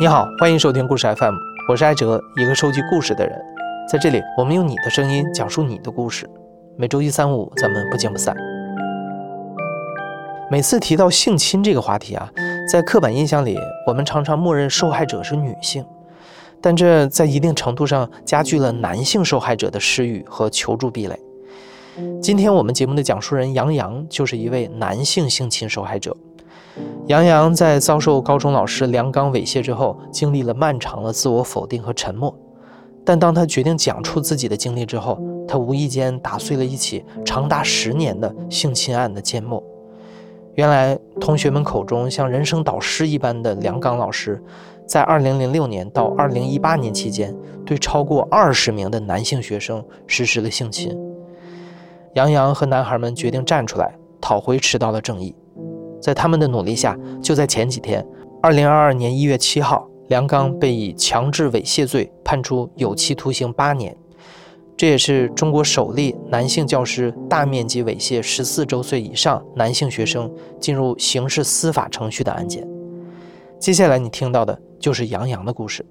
你好，欢迎收听故事 FM，我是艾哲，一个收集故事的人。在这里，我们用你的声音讲述你的故事。每周一、三、五，咱们不见不散。每次提到性侵这个话题啊，在刻板印象里，我们常常默认受害者是女性，但这在一定程度上加剧了男性受害者的失语和求助壁垒。今天我们节目的讲述人杨洋就是一位男性性侵受害者。杨洋在遭受高中老师梁刚猥亵之后，经历了漫长的自我否定和沉默。但当他决定讲出自己的经历之后，他无意间打碎了一起长达十年的性侵案的缄默。原来，同学们口中像人生导师一般的梁刚老师，在2006年到2018年期间，对超过二十名的男性学生实施了性侵。杨洋和男孩们决定站出来，讨回迟到的正义。在他们的努力下，就在前几天，二零二二年一月七号，梁刚被以强制猥亵罪判处有期徒刑八年。这也是中国首例男性教师大面积猥亵十四周岁以上男性学生进入刑事司法程序的案件。接下来你听到的就是杨洋的故事。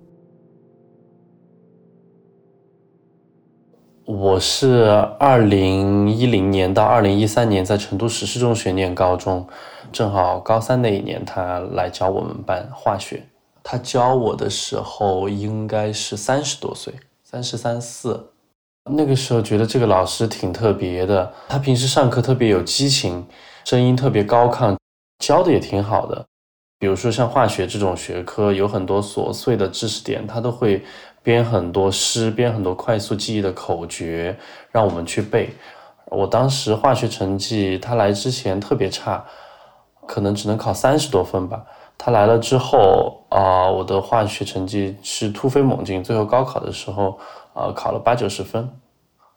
我是二零一零年到二零一三年在成都实施中学念高中。正好高三那一年，他来教我们班化学。他教我的时候应该是三十多岁，三十三四。那个时候觉得这个老师挺特别的，他平时上课特别有激情，声音特别高亢，教的也挺好的。比如说像化学这种学科，有很多琐碎的知识点，他都会编很多诗，编很多快速记忆的口诀，让我们去背。我当时化学成绩，他来之前特别差。可能只能考三十多分吧。他来了之后啊，我的化学成绩是突飞猛进，最后高考的时候啊，考了八九十分。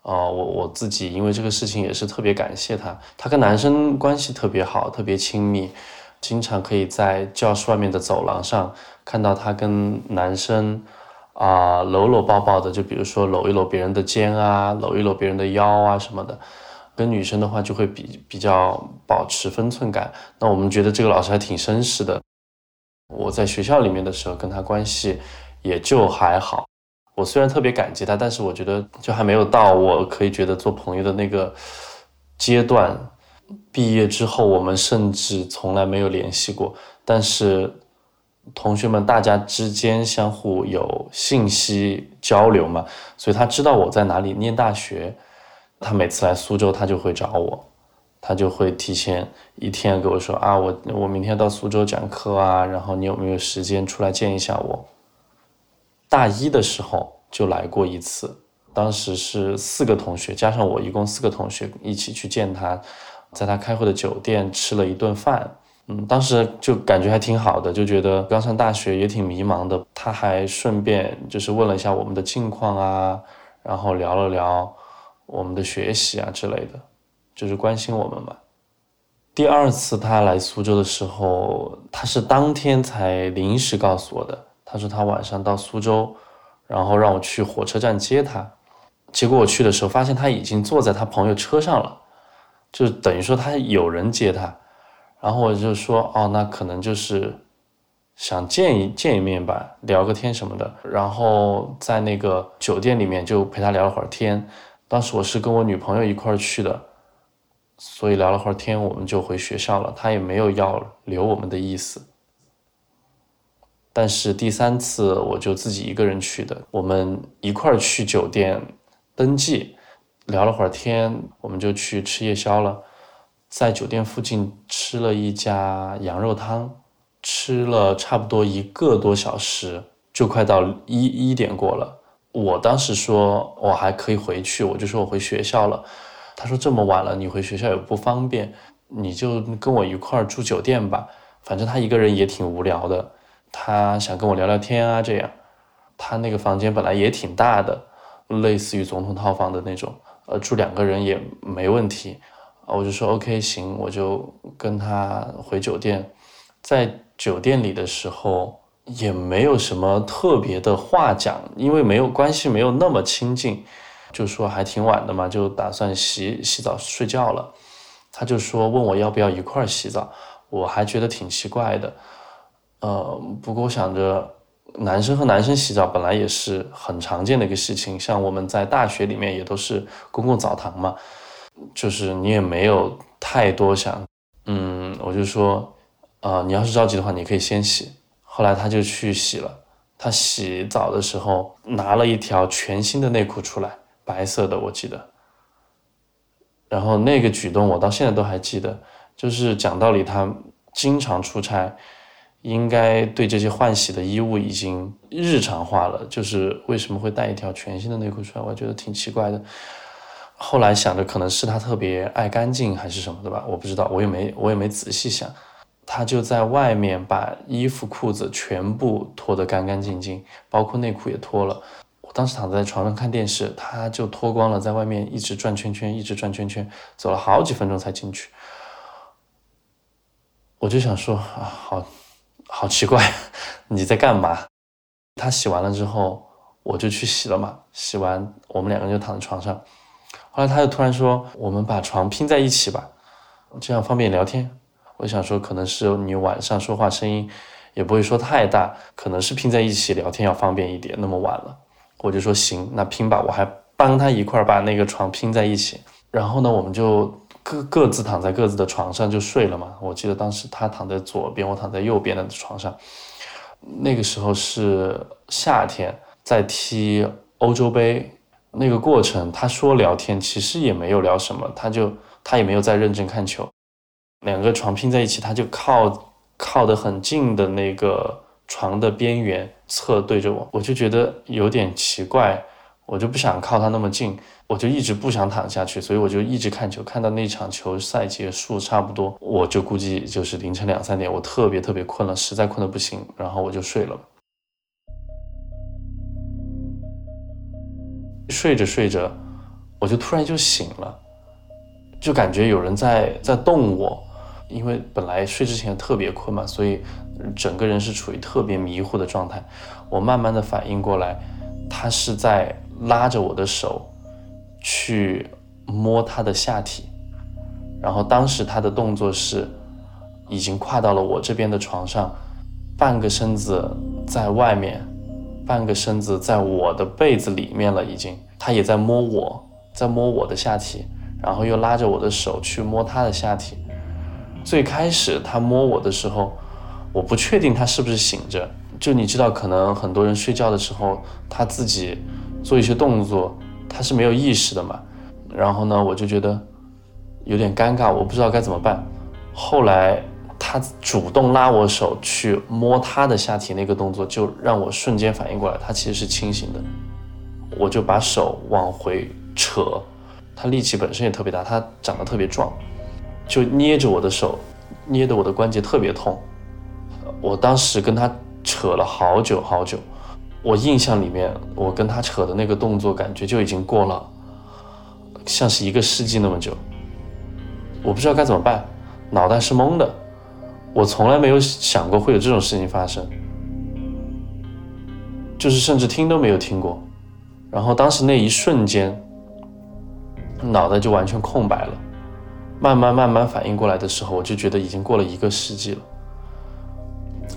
啊，我我自己因为这个事情也是特别感谢他。他跟男生关系特别好，特别亲密，经常可以在教室外面的走廊上看到他跟男生啊搂搂抱抱的，就比如说搂一搂别人的肩啊，搂一搂别人的腰啊什么的。跟女生的话就会比比较保持分寸感，那我们觉得这个老师还挺绅士的。我在学校里面的时候跟他关系也就还好，我虽然特别感激他，但是我觉得就还没有到我可以觉得做朋友的那个阶段。毕业之后，我们甚至从来没有联系过，但是同学们大家之间相互有信息交流嘛，所以他知道我在哪里念大学。他每次来苏州，他就会找我，他就会提前一天跟我说啊，我我明天到苏州讲课啊，然后你有没有时间出来见一下我？大一的时候就来过一次，当时是四个同学加上我，一共四个同学一起去见他，在他开会的酒店吃了一顿饭，嗯，当时就感觉还挺好的，就觉得刚上大学也挺迷茫的，他还顺便就是问了一下我们的近况啊，然后聊了聊。我们的学习啊之类的，就是关心我们嘛。第二次他来苏州的时候，他是当天才临时告诉我的。他说他晚上到苏州，然后让我去火车站接他。结果我去的时候，发现他已经坐在他朋友车上了，就等于说他有人接他。然后我就说，哦，那可能就是想见一见一面吧，聊个天什么的。然后在那个酒店里面就陪他聊了会儿天。当时我是跟我女朋友一块儿去的，所以聊了会儿天，我们就回学校了。他也没有要留我们的意思。但是第三次我就自己一个人去的，我们一块儿去酒店登记，聊了会儿天，我们就去吃夜宵了。在酒店附近吃了一家羊肉汤，吃了差不多一个多小时，就快到一一点过了。我当时说我还可以回去，我就说我回学校了。他说这么晚了，你回学校也不方便，你就跟我一块儿住酒店吧。反正他一个人也挺无聊的，他想跟我聊聊天啊。这样，他那个房间本来也挺大的，类似于总统套房的那种，呃，住两个人也没问题。我就说 OK 行，我就跟他回酒店。在酒店里的时候。也没有什么特别的话讲，因为没有关系，没有那么亲近，就说还挺晚的嘛，就打算洗洗澡睡觉了。他就说问我要不要一块儿洗澡，我还觉得挺奇怪的。呃，不过我想着男生和男生洗澡本来也是很常见的一个事情，像我们在大学里面也都是公共澡堂嘛，就是你也没有太多想，嗯，我就说，啊，你要是着急的话，你可以先洗。后来他就去洗了，他洗澡的时候拿了一条全新的内裤出来，白色的，我记得。然后那个举动我到现在都还记得，就是讲道理，他经常出差。应该对这些换洗的衣物已经日常化了，就是为什么会带一条全新的内裤出来？我觉得挺奇怪的。后来想着可能是他特别爱干净还是什么的吧，我不知道，我也没我也没仔细想。他就在外面把衣服裤子全部脱得干干净净，包括内裤也脱了。我当时躺在床上看电视，他就脱光了，在外面一直转圈圈，一直转圈圈，走了好几分钟才进去。我就想说啊，好。好奇怪，你在干嘛？他洗完了之后，我就去洗了嘛。洗完，我们两个人就躺在床上。后来他又突然说：“我们把床拼在一起吧，这样方便聊天。”我想说，可能是你晚上说话声音也不会说太大，可能是拼在一起聊天要方便一点。那么晚了，我就说行，那拼吧。我还帮他一块把那个床拼在一起。然后呢，我们就。各各自躺在各自的床上就睡了嘛。我记得当时他躺在左边，我躺在右边的床上。那个时候是夏天，在踢欧洲杯那个过程，他说聊天，其实也没有聊什么，他就他也没有在认真看球。两个床拼在一起，他就靠靠得很近的那个床的边缘侧对着我，我就觉得有点奇怪，我就不想靠他那么近。我就一直不想躺下去，所以我就一直看球，看到那场球赛结束差不多，我就估计就是凌晨两三点，我特别特别困了，实在困得不行，然后我就睡了。睡着睡着，我就突然就醒了，就感觉有人在在动我，因为本来睡之前特别困嘛，所以整个人是处于特别迷糊的状态。我慢慢的反应过来，他是在拉着我的手。去摸他的下体，然后当时他的动作是已经跨到了我这边的床上，半个身子在外面，半个身子在我的被子里面了，已经。他也在摸我，在摸我的下体，然后又拉着我的手去摸他的下体。最开始他摸我的时候，我不确定他是不是醒着，就你知道，可能很多人睡觉的时候他自己做一些动作。他是没有意识的嘛，然后呢，我就觉得有点尴尬，我不知道该怎么办。后来他主动拉我手去摸他的下体那个动作，就让我瞬间反应过来，他其实是清醒的。我就把手往回扯，他力气本身也特别大，他长得特别壮，就捏着我的手，捏得我的关节特别痛。我当时跟他扯了好久好久。我印象里面，我跟他扯的那个动作，感觉就已经过了，像是一个世纪那么久。我不知道该怎么办，脑袋是懵的。我从来没有想过会有这种事情发生，就是甚至听都没有听过。然后当时那一瞬间，脑袋就完全空白了。慢慢慢慢反应过来的时候，我就觉得已经过了一个世纪了。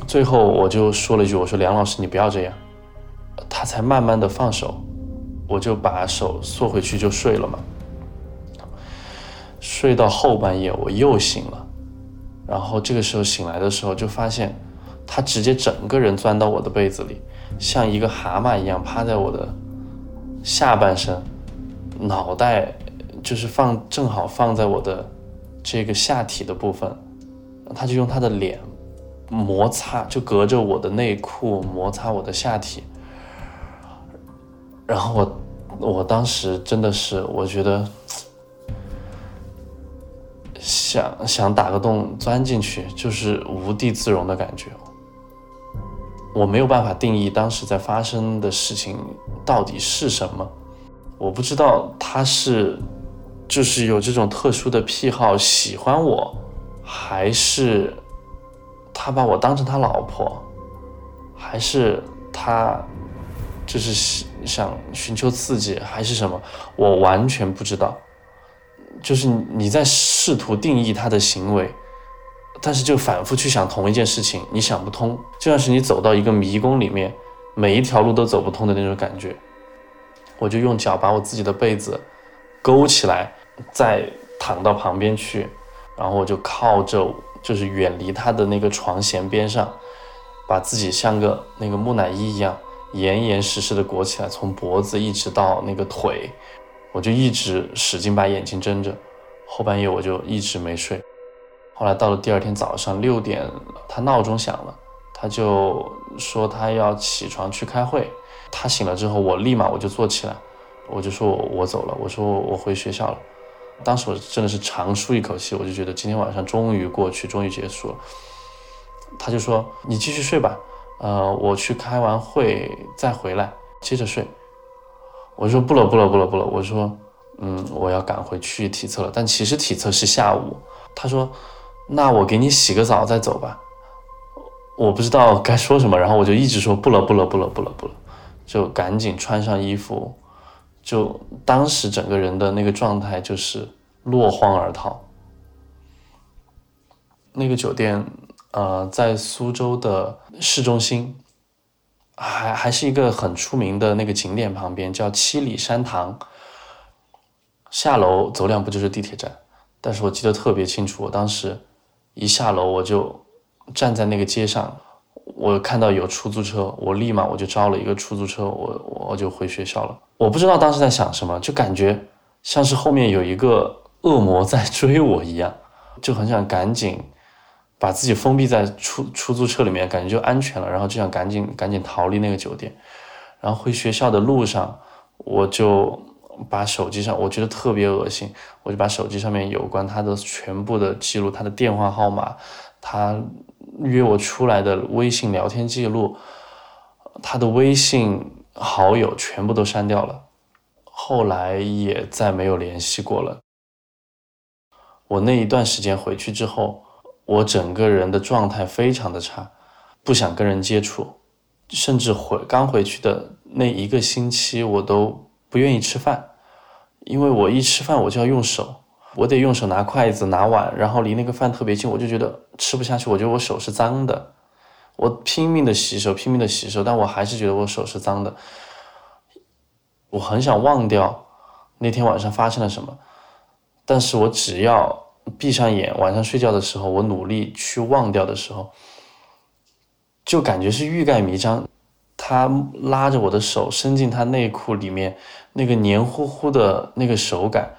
最后我就说了一句：“我说梁老师，你不要这样。”他才慢慢的放手，我就把手缩回去就睡了嘛。睡到后半夜我又醒了，然后这个时候醒来的时候就发现，他直接整个人钻到我的被子里，像一个蛤蟆一样趴在我的下半身，脑袋就是放正好放在我的这个下体的部分，他就用他的脸摩擦，就隔着我的内裤摩擦我的下体。然后我，我当时真的是，我觉得想想打个洞钻进去，就是无地自容的感觉。我没有办法定义当时在发生的事情到底是什么。我不知道他是就是有这种特殊的癖好喜欢我，还是他把我当成他老婆，还是他。就是想寻求刺激还是什么，我完全不知道。就是你在试图定义他的行为，但是就反复去想同一件事情，你想不通。就像是你走到一个迷宫里面，每一条路都走不通的那种感觉。我就用脚把我自己的被子勾起来，再躺到旁边去，然后我就靠着，就是远离他的那个床沿边上，把自己像个那个木乃伊一样严严实实的裹起来，从脖子一直到那个腿，我就一直使劲把眼睛睁着。后半夜我就一直没睡。后来到了第二天早上六点，他闹钟响了，他就说他要起床去开会。他醒了之后，我立马我就坐起来，我就说我我走了，我说我回学校了。当时我真的是长舒一口气，我就觉得今天晚上终于过去，终于结束了。他就说你继续睡吧，呃，我去开完会再回来接着睡。我说不了不了不了不了，我说嗯我要赶回去体测了，但其实体测是下午。他说。那我给你洗个澡再走吧，我不知道该说什么，然后我就一直说不了不了不了不了不了，就赶紧穿上衣服，就当时整个人的那个状态就是落荒而逃。那个酒店，呃，在苏州的市中心，还还是一个很出名的那个景点旁边，叫七里山塘。下楼走两步就是地铁站，但是我记得特别清楚，我当时。一下楼我就站在那个街上，我看到有出租车，我立马我就招了一个出租车，我我就回学校了。我不知道当时在想什么，就感觉像是后面有一个恶魔在追我一样，就很想赶紧把自己封闭在出出租车里面，感觉就安全了，然后就想赶紧赶紧逃离那个酒店。然后回学校的路上，我就。把手机上，我觉得特别恶心，我就把手机上面有关他的全部的记录，他的电话号码，他约我出来的微信聊天记录，他的微信好友全部都删掉了，后来也再没有联系过了。我那一段时间回去之后，我整个人的状态非常的差，不想跟人接触，甚至回刚回去的那一个星期，我都。不愿意吃饭，因为我一吃饭我就要用手，我得用手拿筷子拿碗，然后离那个饭特别近，我就觉得吃不下去。我觉得我手是脏的，我拼命的洗手，拼命的洗手，但我还是觉得我手是脏的。我很想忘掉那天晚上发生了什么，但是我只要闭上眼，晚上睡觉的时候，我努力去忘掉的时候，就感觉是欲盖弥彰。他拉着我的手伸进他内裤里面，那个黏糊糊的那个手感，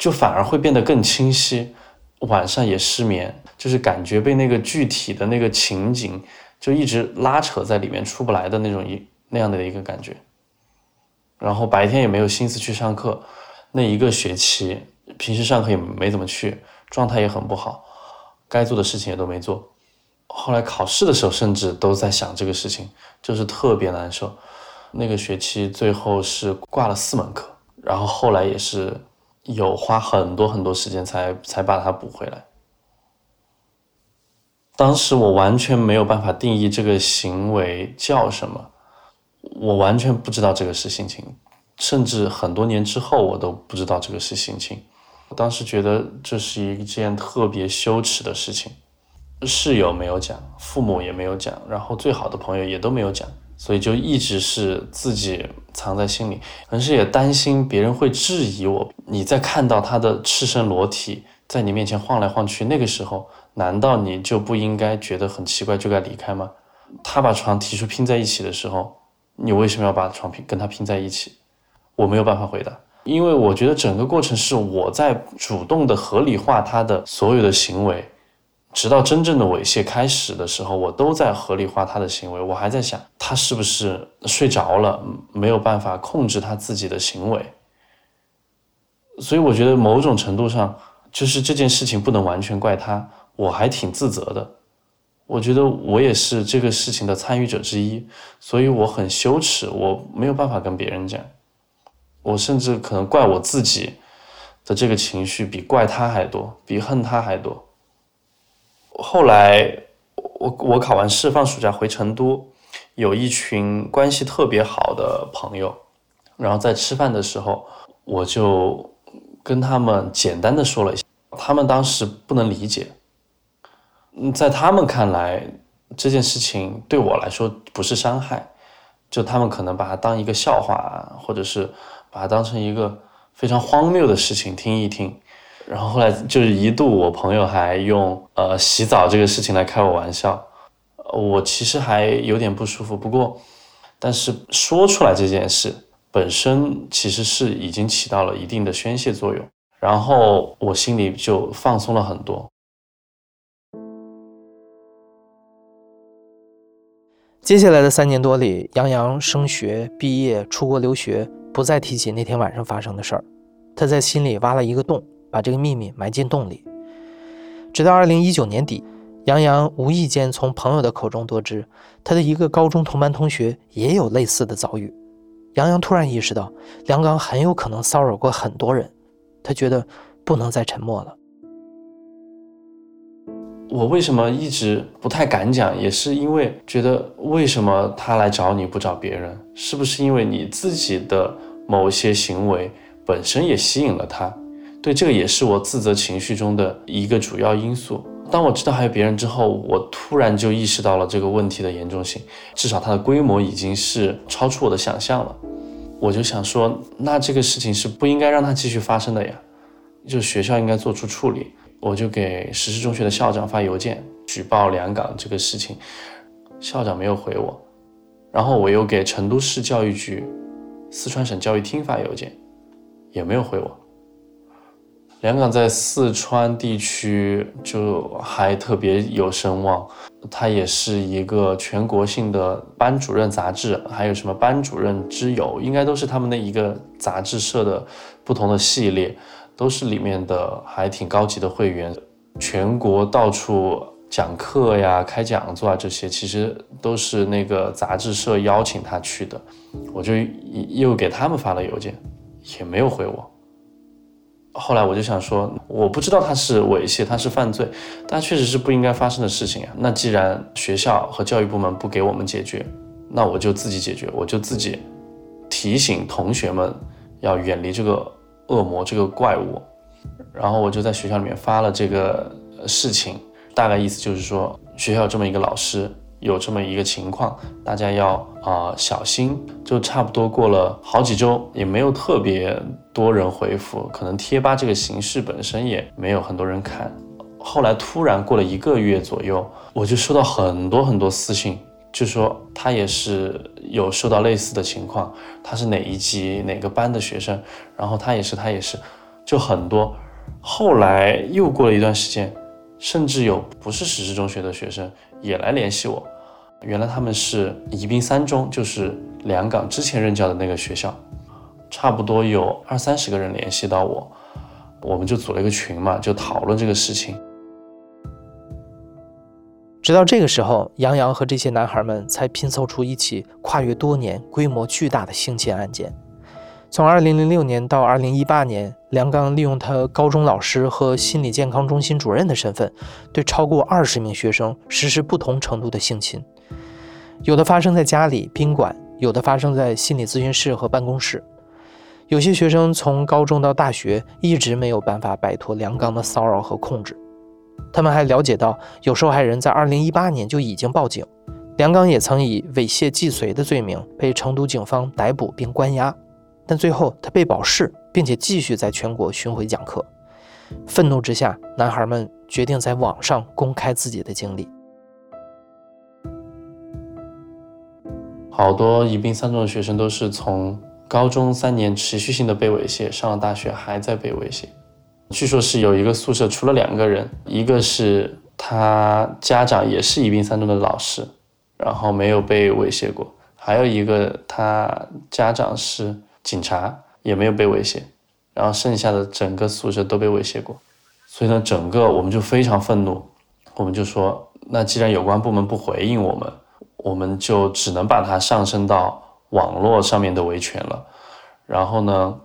就反而会变得更清晰。晚上也失眠，就是感觉被那个具体的那个情景就一直拉扯在里面出不来的那种一那样的一个感觉。然后白天也没有心思去上课，那一个学期平时上课也没怎么去，状态也很不好，该做的事情也都没做。后来考试的时候，甚至都在想这个事情，就是特别难受。那个学期最后是挂了四门课，然后后来也是有花很多很多时间才才把它补回来。当时我完全没有办法定义这个行为叫什么，我完全不知道这个是性侵，甚至很多年之后我都不知道这个是性侵。我当时觉得这是一件特别羞耻的事情。室友没有讲，父母也没有讲，然后最好的朋友也都没有讲，所以就一直是自己藏在心里。可能是也担心别人会质疑我。你在看到他的赤身裸体在你面前晃来晃去，那个时候难道你就不应该觉得很奇怪，就该离开吗？他把床提出拼在一起的时候，你为什么要把床拼跟他拼在一起？我没有办法回答，因为我觉得整个过程是我在主动的合理化他的所有的行为。直到真正的猥亵开始的时候，我都在合理化他的行为。我还在想，他是不是睡着了，没有办法控制他自己的行为。所以我觉得某种程度上，就是这件事情不能完全怪他，我还挺自责的。我觉得我也是这个事情的参与者之一，所以我很羞耻，我没有办法跟别人讲。我甚至可能怪我自己的这个情绪比怪他还多，比恨他还多。后来，我我考完试放暑假回成都，有一群关系特别好的朋友，然后在吃饭的时候，我就跟他们简单的说了一下，他们当时不能理解，嗯在他们看来，这件事情对我来说不是伤害，就他们可能把它当一个笑话，或者是把它当成一个非常荒谬的事情听一听。然后后来就是一度我朋友还用呃洗澡这个事情来开我玩笑，我其实还有点不舒服。不过，但是说出来这件事本身其实是已经起到了一定的宣泄作用，然后我心里就放松了很多。接下来的三年多里，杨洋升学、毕业、出国留学，不再提起那天晚上发生的事儿。他在心里挖了一个洞，把这个秘密埋进洞里。直到二零一九年底，杨洋无意间从朋友的口中得知，他的一个高中同班同学也有类似的遭遇。杨洋突然意识到，梁刚很有可能骚扰过很多人。他觉得不能再沉默了。我为什么一直不太敢讲，也是因为觉得为什么他来找你不找别人？是不是因为你自己的某些行为本身也吸引了他？对，这个也是我自责情绪中的一个主要因素。当我知道还有别人之后，我突然就意识到了这个问题的严重性，至少它的规模已经是超出我的想象了。我就想说，那这个事情是不应该让它继续发生的呀，就学校应该做出处理。我就给石狮中学的校长发邮件举报梁港这个事情，校长没有回我，然后我又给成都市教育局、四川省教育厅发邮件，也没有回我。梁港在四川地区就还特别有声望，他也是一个全国性的班主任杂志，还有什么班主任之友，应该都是他们的一个杂志社的不同的系列。都是里面的还挺高级的会员，全国到处讲课呀、开讲座啊，这些其实都是那个杂志社邀请他去的。我就又给他们发了邮件，也没有回我。后来我就想说，我不知道他是猥亵，他是犯罪，但确实是不应该发生的事情啊。那既然学校和教育部门不给我们解决，那我就自己解决，我就自己提醒同学们要远离这个。恶魔这个怪物，然后我就在学校里面发了这个事情，大概意思就是说学校这么一个老师，有这么一个情况，大家要啊小心。就差不多过了好几周，也没有特别多人回复，可能贴吧这个形式本身也没有很多人看。后来突然过了一个月左右，我就收到很多很多私信。就说他也是有受到类似的情况，他是哪一级哪个班的学生，然后他也是他也是，就很多。后来又过了一段时间，甚至有不是实施中学的学生也来联系我，原来他们是宜宾三中，就是梁港之前任教的那个学校，差不多有二三十个人联系到我，我们就组了一个群嘛，就讨论这个事情。直到这个时候，杨洋和这些男孩们才拼凑出一起跨越多年、规模巨大的性侵案件。从2006年到2018年，梁刚利用他高中老师和心理健康中心主任的身份，对超过二十名学生实施不同程度的性侵，有的发生在家里宾馆，有的发生在心理咨询室和办公室。有些学生从高中到大学一直没有办法摆脱梁刚的骚扰和控制。他们还了解到，有受害人在2018年就已经报警，梁刚也曾以猥亵既遂的罪名被成都警方逮捕并关押，但最后他被保释，并且继续在全国巡回讲课。愤怒之下，男孩们决定在网上公开自己的经历。好多宜宾三中的学生都是从高中三年持续性的被猥亵，上了大学还在被猥亵。据说是有一个宿舍，除了两个人，一个是他家长也是宜宾三中的老师，然后没有被猥亵过；还有一个他家长是警察，也没有被威胁。然后剩下的整个宿舍都被威胁过。所以呢，整个我们就非常愤怒，我们就说，那既然有关部门不回应我们，我们就只能把它上升到网络上面的维权了。然后呢？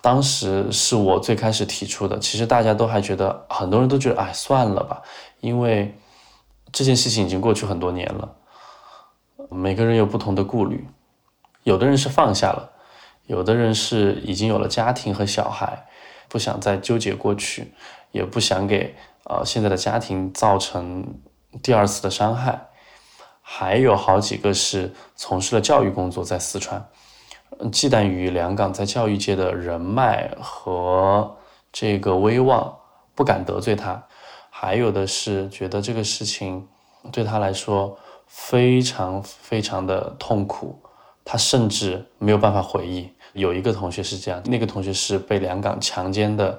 当时是我最开始提出的，其实大家都还觉得，很多人都觉得，哎，算了吧，因为这件事情已经过去很多年了，每个人有不同的顾虑，有的人是放下了，有的人是已经有了家庭和小孩，不想再纠结过去，也不想给呃现在的家庭造成第二次的伤害，还有好几个是从事了教育工作，在四川，忌惮于梁港在教育界的人脉和这个威望，不敢得罪他；还有的是觉得这个事情对他来说非常非常的痛苦，他甚至没有办法回忆。有一个同学是这样，那个同学是被两港强奸的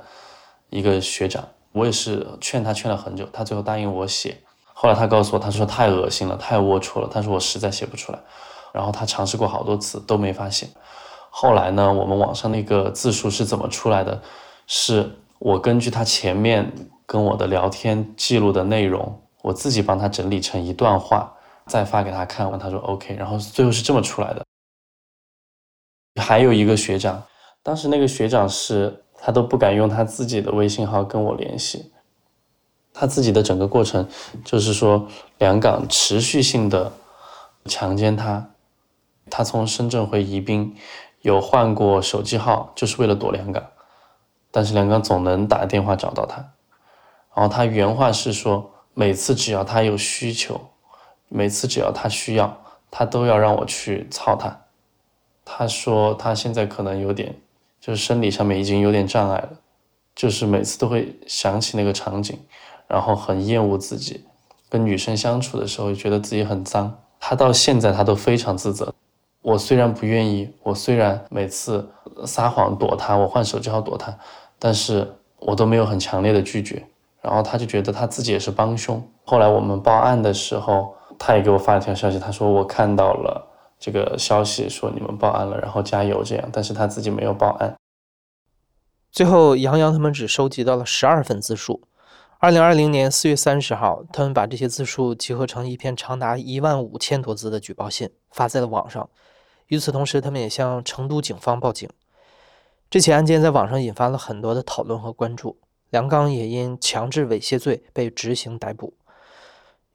一个学长，我也是劝他劝了很久，他最后答应我写。后来他告诉我，他说太恶心了，太龌龊了。他说我实在写不出来。然后他尝试过好多次都没发现。后来呢，我们网上那个字数是怎么出来的？是我根据他前面跟我的聊天记录的内容，我自己帮他整理成一段话，再发给他看完，他说 OK。然后最后是这么出来的。还有一个学长，当时那个学长是他都不敢用他自己的微信号跟我联系。他自己的整个过程，就是说，梁港持续性的强奸他，他从深圳回宜宾，有换过手机号，就是为了躲梁港，但是梁港总能打电话找到他，然后他原话是说，每次只要他有需求，每次只要他需要，他都要让我去操他。他说他现在可能有点，就是生理上面已经有点障碍了，就是每次都会想起那个场景。然后很厌恶自己，跟女生相处的时候觉得自己很脏。他到现在他都非常自责。我虽然不愿意，我虽然每次撒谎躲他，我换手机号躲他，但是我都没有很强烈的拒绝。然后他就觉得他自己也是帮凶。后来我们报案的时候，他也给我发了条消息，他说我看到了这个消息，说你们报案了，然后加油这样。但是他自己没有报案。最后，杨洋他们只收集到了十二份自述。二零二零年四月三十号，他们把这些自述集合成一篇长达一万五千多字的举报信，发在了网上。与此同时，他们也向成都警方报警。这起案件在网上引发了很多的讨论和关注。梁刚也因强制猥亵罪被执行逮捕。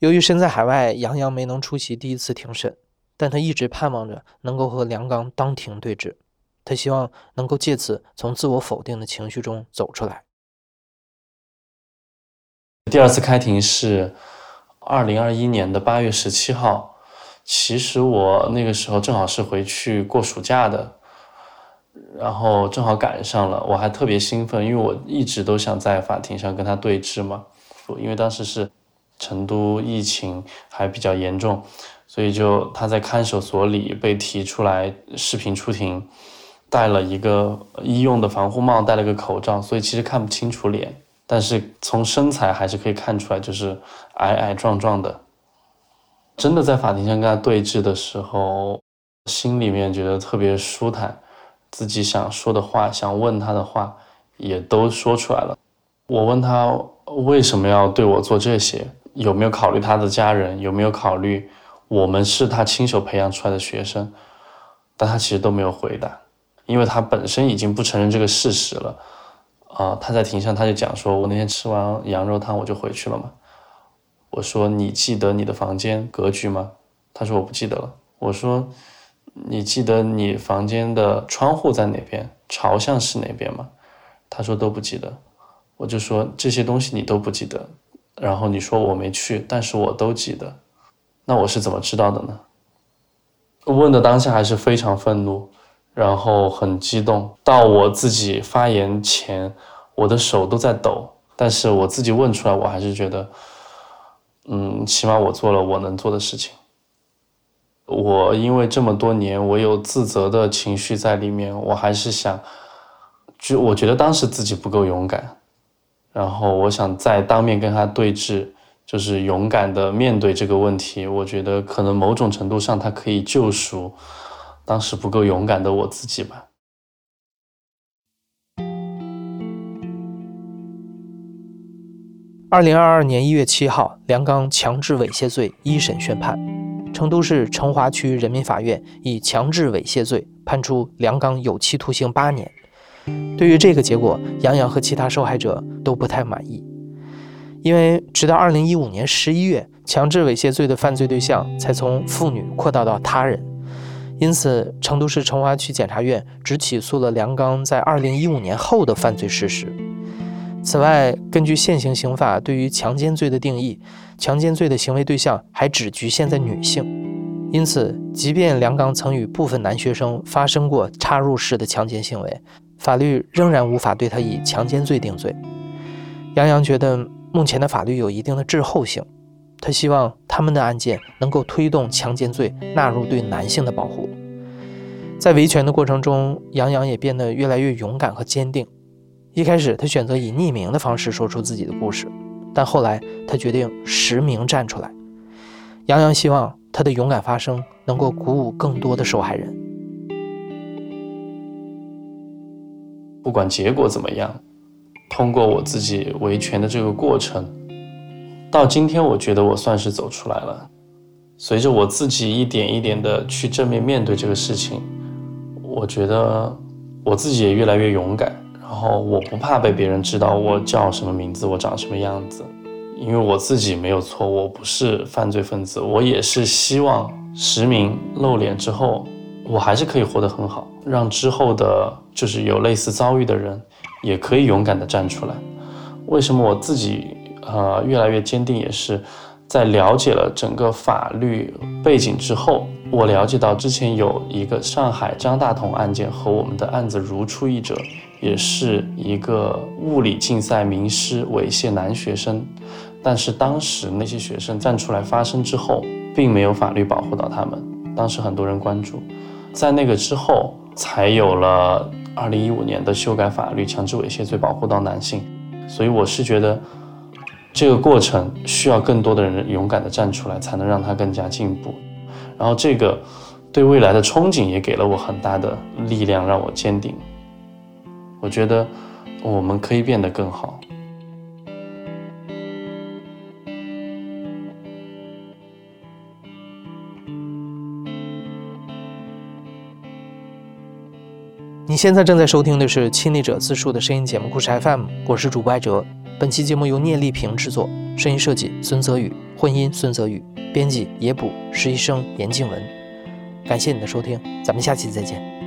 由于身在海外，杨洋没能出席第一次庭审，但他一直盼望着能够和梁刚当庭对质。他希望能够借此从自我否定的情绪中走出来。第二次开庭是二零二一年的八月十七号。其实我那个时候正好是回去过暑假的，然后正好赶上了，我还特别兴奋，因为我一直都想在法庭上跟他对峙嘛。因为当时是成都疫情还比较严重，所以就他在看守所里被提出来视频出庭，戴了一个医用的防护帽，戴了个口罩，所以其实看不清楚脸。但是从身材还是可以看出来，就是矮矮壮壮的。真的在法庭上跟他对峙的时候，心里面觉得特别舒坦，自己想说的话、想问他的话也都说出来了。我问他为什么要对我做这些，有没有考虑他的家人，有没有考虑我们是他亲手培养出来的学生，但他其实都没有回答，因为他本身已经不承认这个事实了。啊，他在庭上他就讲说，我那天吃完羊肉汤我就回去了嘛。我说你记得你的房间格局吗？他说我不记得了。我说你记得你房间的窗户在哪边，朝向是哪边吗？他说都不记得。我就说这些东西你都不记得，然后你说我没去，但是我都记得，那我是怎么知道的呢？问的当下还是非常愤怒。然后很激动，到我自己发言前，我的手都在抖。但是我自己问出来，我还是觉得，嗯，起码我做了我能做的事情。我因为这么多年，我有自责的情绪在里面，我还是想，就我觉得当时自己不够勇敢，然后我想再当面跟他对峙，就是勇敢的面对这个问题。我觉得可能某种程度上，他可以救赎。当时不够勇敢的我自己吧。二零二二年一月七号，梁刚强制猥亵罪一审宣判，成都市成华区人民法院以强制猥亵罪判处梁刚有期徒刑八年。对于这个结果，杨洋和其他受害者都不太满意，因为直到二零一五年十一月，强制猥亵罪的犯罪对象才从妇女扩大到他人。因此，成都市成华区检察院只起诉了梁刚在2015年后的犯罪事实。此外，根据现行刑法对于强奸罪的定义，强奸罪的行为对象还只局限在女性。因此，即便梁刚曾与部分男学生发生过插入式的强奸行为，法律仍然无法对他以强奸罪定罪。杨洋觉得目前的法律有一定的滞后性，他希望他们的案件能够推动强奸罪纳入对男性的保护。在维权的过程中，杨洋也变得越来越勇敢和坚定。一开始，他选择以匿名的方式说出自己的故事，但后来他决定实名站出来。杨洋希望。他的勇敢发声，能够鼓舞更多的受害人。不管结果怎么样，通过我自己维权的这个过程，到今天，我觉得我算是走出来了。随着我自己一点一点的去正面面对这个事情，我觉得我自己也越来越勇敢。然后我不怕被别人知道我叫什么名字，我长什么样子。因为我自己没有错，我不是犯罪分子，我也是希望实名露脸之后，我还是可以活得很好，让之后的，就是有类似遭遇的人，也可以勇敢地站出来。为什么我自己呃越来越坚定，也是在了解了整个法律背景之后，我了解到之前有一个上海张大同案件和我们的案子如出一辙，也是一个物理竞赛名师猥亵男学生。但是当时那些学生站出来发声之后，并没有法律保护到他们。当时很多人关注，在那个之后，才有了二零一五年的修改法律，强制猥亵罪保护到男性。所以我是觉得，这个过程需要更多的人勇敢的站出来，才能让它更加进步。然后这个对未来的憧憬也给了我很大的力量，让我坚定。我觉得我们可以变得更好。你现在正在收听的是亲历者自述的声音节目故事 FM，我是主播艾哲。本期节目由聂丽萍制作，声音设计孙泽宇，混音孙泽宇，编辑野捕，实习生严静文。感谢你的收听，咱们下期再见。